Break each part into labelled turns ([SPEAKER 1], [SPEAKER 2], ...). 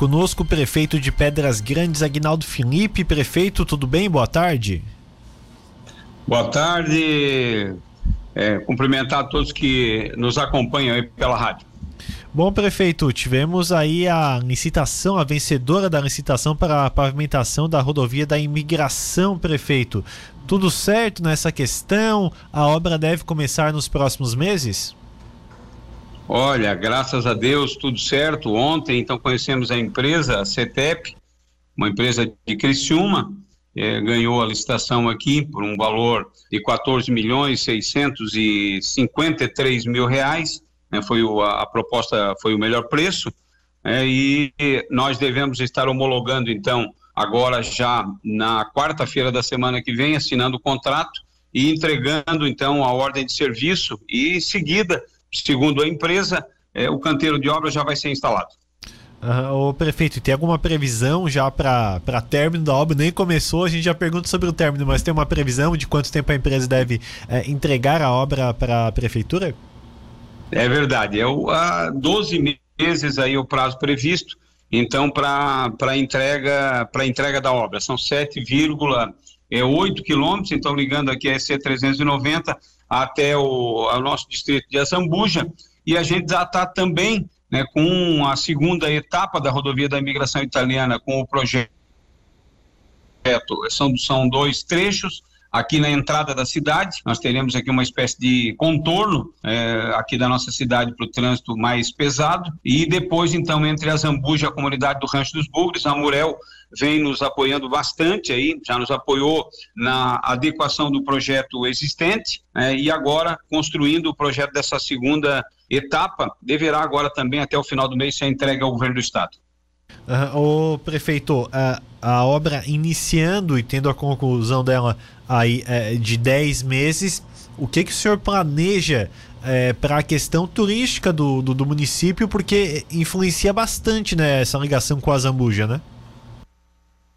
[SPEAKER 1] conosco o prefeito de Pedras Grandes, Agnaldo Felipe. Prefeito, tudo bem? Boa tarde.
[SPEAKER 2] Boa tarde. É, cumprimentar todos que nos acompanham aí pela rádio.
[SPEAKER 1] Bom, prefeito, tivemos aí a licitação, a vencedora da licitação para a pavimentação da rodovia da imigração, prefeito. Tudo certo nessa questão? A obra deve começar nos próximos meses?
[SPEAKER 2] Olha, graças a Deus, tudo certo. Ontem, então, conhecemos a empresa, a CETEP, uma empresa de Criciúma, é, ganhou a licitação aqui por um valor de 14 milhões 653 mil reais né, foi o, a, a, proposta foi o melhor preço, é, e nós devemos estar homologando, então, agora já na quarta-feira da semana que vem, assinando o contrato e entregando, então, a ordem de serviço e, em seguida, segundo a empresa, é, o canteiro de obra já vai ser instalado.
[SPEAKER 1] Uh, o prefeito, tem alguma previsão já para término da obra? Nem começou, a gente já pergunta sobre o término, mas tem uma previsão de quanto tempo a empresa deve é, entregar a obra para a prefeitura?
[SPEAKER 2] É verdade, é o, a 12 meses aí o prazo previsto, então para entrega para entrega da obra são 7,8 é, quilômetros, então ligando aqui a EC 390 até o, nosso distrito de Azambuja e a gente já está também né, com a segunda etapa da rodovia da imigração italiana com o projeto são, são dois trechos Aqui na entrada da cidade, nós teremos aqui uma espécie de contorno é, aqui da nossa cidade para o trânsito mais pesado. E depois, então, entre a Zambuja e a comunidade do Rancho dos Bugres, a Murel vem nos apoiando bastante aí, já nos apoiou na adequação do projeto existente é, e agora construindo o projeto dessa segunda etapa, deverá agora também até o final do mês ser entregue ao governo do estado.
[SPEAKER 1] Uh, o prefeito, uh, a obra iniciando e tendo a conclusão dela aí uh, de 10 meses, o que, que o senhor planeja é, para a questão turística do, do, do, município, porque influencia bastante né, essa ligação com a Zambuja, né?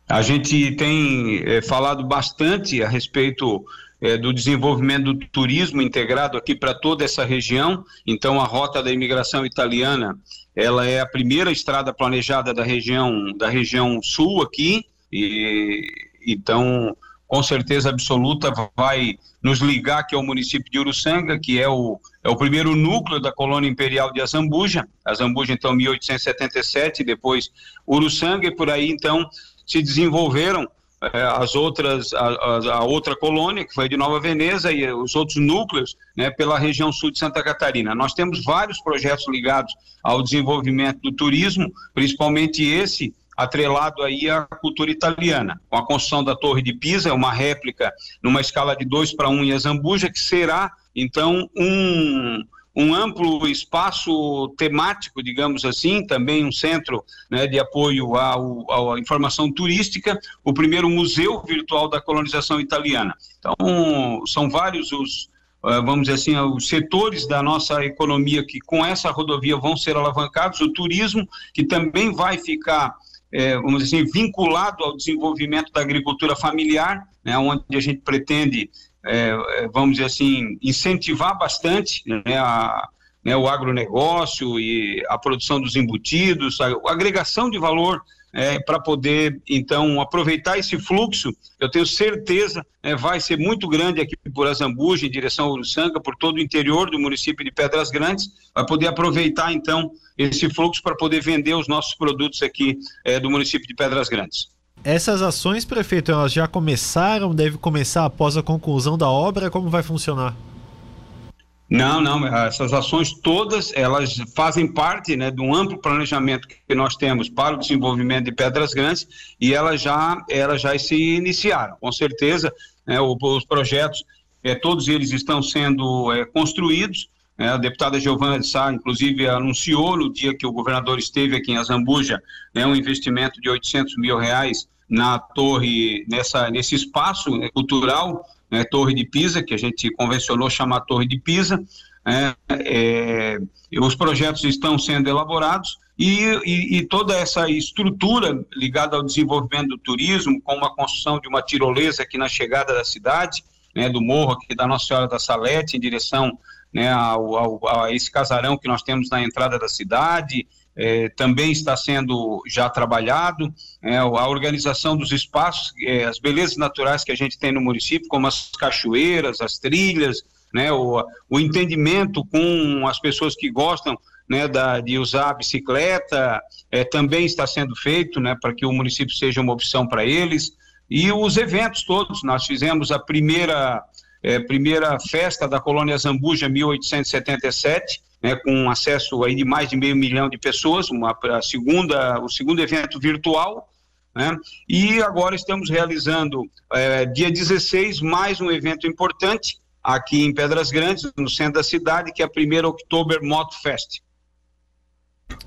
[SPEAKER 2] A gente tem é, falado bastante a respeito é, do desenvolvimento do turismo integrado aqui para toda essa região. Então, a rota da imigração italiana, ela é a primeira estrada planejada da região da região sul aqui. E então, com certeza absoluta, vai nos ligar aqui ao município de Uruçanga, que é o, é o primeiro núcleo da colônia imperial de Azambuja. Azambuja, então, 1877, depois Uruçanga, e por aí, então, se desenvolveram as outras, a, a, outra colônia, que foi de Nova Veneza, e os outros núcleos né, pela região sul de Santa Catarina. Nós temos vários projetos ligados ao desenvolvimento do turismo, principalmente esse atrelado aí à cultura italiana, com a construção da Torre de Pisa, uma réplica numa escala de 2 para 1 um em Azambuja, que será, então, um um amplo espaço temático, digamos assim, também um centro né, de apoio à informação turística, o primeiro museu virtual da colonização italiana. Então, são vários os, eh, vamos dizer assim, os setores da nossa economia que com essa rodovia vão ser alavancados, o turismo, que também vai ficar, é, vamos dizer assim, vinculado ao desenvolvimento da agricultura familiar, né, onde a gente pretende é, é, vamos dizer assim, incentivar bastante né, a, né, o agronegócio e a produção dos embutidos, a, a agregação de valor é, para poder, então, aproveitar esse fluxo, eu tenho certeza, é, vai ser muito grande aqui por Azambuja, em direção ao Uruçanga, por todo o interior do município de Pedras Grandes, vai poder aproveitar, então, esse fluxo para poder vender os nossos produtos aqui é, do município de Pedras Grandes.
[SPEAKER 1] Essas ações, prefeito, elas já começaram? Deve começar após a conclusão da obra? Como vai funcionar?
[SPEAKER 2] Não, não, essas ações todas, elas fazem parte né, de um amplo planejamento que nós temos para o desenvolvimento de Pedras Grandes e elas já, elas já se iniciaram. Com certeza, né, os projetos, é, todos eles estão sendo é, construídos, é, a deputada Giovana de Sá, inclusive, anunciou no dia que o governador esteve aqui em Azambuja, né, um investimento de 800 mil reais na torre, nessa, nesse espaço né, cultural, né, Torre de Pisa, que a gente convencionou chamar Torre de Pisa. É, é, os projetos estão sendo elaborados e, e, e, toda essa estrutura ligada ao desenvolvimento do turismo, com a construção de uma tirolesa aqui na chegada da cidade, né, do morro aqui da Nossa Senhora da Salete, em direção né, ao, ao, a esse casarão que nós temos na entrada da cidade, é, também está sendo já trabalhado, é, a organização dos espaços, é, as belezas naturais que a gente tem no município, como as cachoeiras, as trilhas, né, o, o entendimento com as pessoas que gostam né, da, de usar a bicicleta, é, também está sendo feito né, para que o município seja uma opção para eles. E os eventos todos, nós fizemos a primeira, é, primeira festa da colônia Zambuja, 1877, né, com acesso aí de mais de meio milhão de pessoas, uma, a segunda, o segundo evento virtual, né, e agora estamos realizando, é, dia 16, mais um evento importante, aqui em Pedras Grandes, no centro da cidade, que é a primeira Oktober Moto Fest.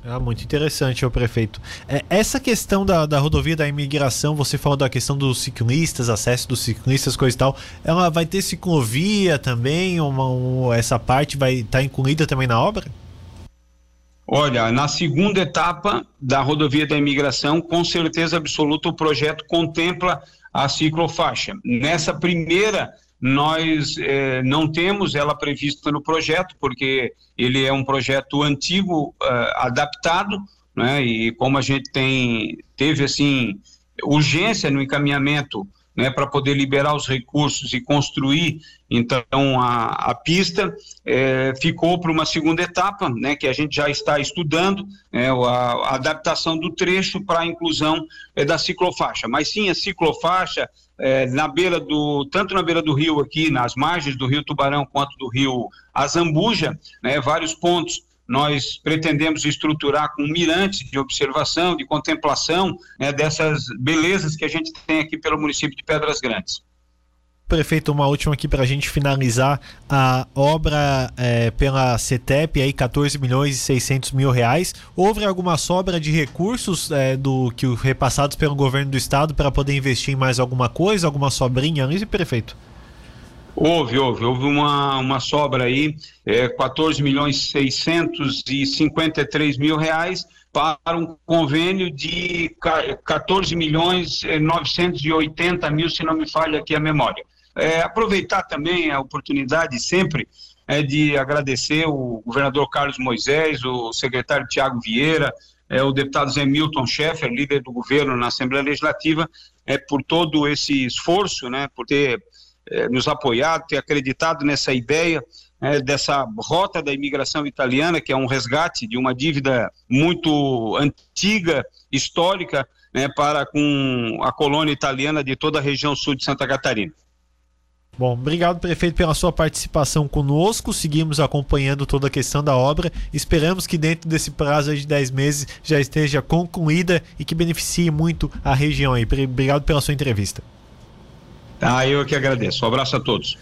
[SPEAKER 1] Ah, muito interessante, o prefeito. É, essa questão da, da rodovia da imigração, você falou da questão dos ciclistas, acesso dos ciclistas, coisa e tal. Ela vai ter ciclovia também? Uma, essa parte vai estar tá incluída também na obra?
[SPEAKER 2] Olha, na segunda etapa da rodovia da imigração, com certeza absoluta, o projeto contempla a ciclofaixa. Nessa primeira nós eh, não temos ela prevista no projeto, porque ele é um projeto antigo, uh, adaptado, né? E como a gente tem teve assim urgência no encaminhamento, né, para poder liberar os recursos e construir então a, a pista, eh, ficou para uma segunda etapa, né, que a gente já está estudando, né, a, a adaptação do trecho para a inclusão eh, da ciclofaixa. Mas sim, a ciclofaixa é, na beira do, tanto na beira do rio aqui, nas margens do rio Tubarão, quanto do rio Azambuja, né, vários pontos nós pretendemos estruturar com mirantes de observação, de contemplação né, dessas belezas que a gente tem aqui pelo município de Pedras Grandes.
[SPEAKER 1] Prefeito, uma última aqui para a gente finalizar. A obra é, pela CETEP, aí 14 milhões e 600 mil reais. Houve alguma sobra de recursos é, do que repassados pelo governo do estado para poder investir em mais alguma coisa, alguma sobrinha ali, prefeito?
[SPEAKER 2] Houve, houve, houve uma, uma sobra aí, é, 14 milhões e 653 mil reais para um convênio de 14 milhões 980 mil, se não me falha aqui a memória. É, aproveitar também a oportunidade sempre é, de agradecer o governador Carlos Moisés, o secretário Tiago Vieira, é, o deputado Zé Milton Schaeffer, líder do governo na Assembleia Legislativa, é, por todo esse esforço, né, por ter é, nos apoiado, ter acreditado nessa ideia é, dessa rota da imigração italiana, que é um resgate de uma dívida muito antiga, histórica, né, para com a colônia italiana de toda a região sul de Santa Catarina.
[SPEAKER 1] Bom, obrigado, prefeito, pela sua participação conosco. Seguimos acompanhando toda a questão da obra. Esperamos que dentro desse prazo de 10 meses já esteja concluída e que beneficie muito a região aí. Obrigado pela sua entrevista.
[SPEAKER 2] Ah, eu que agradeço. Um abraço a todos.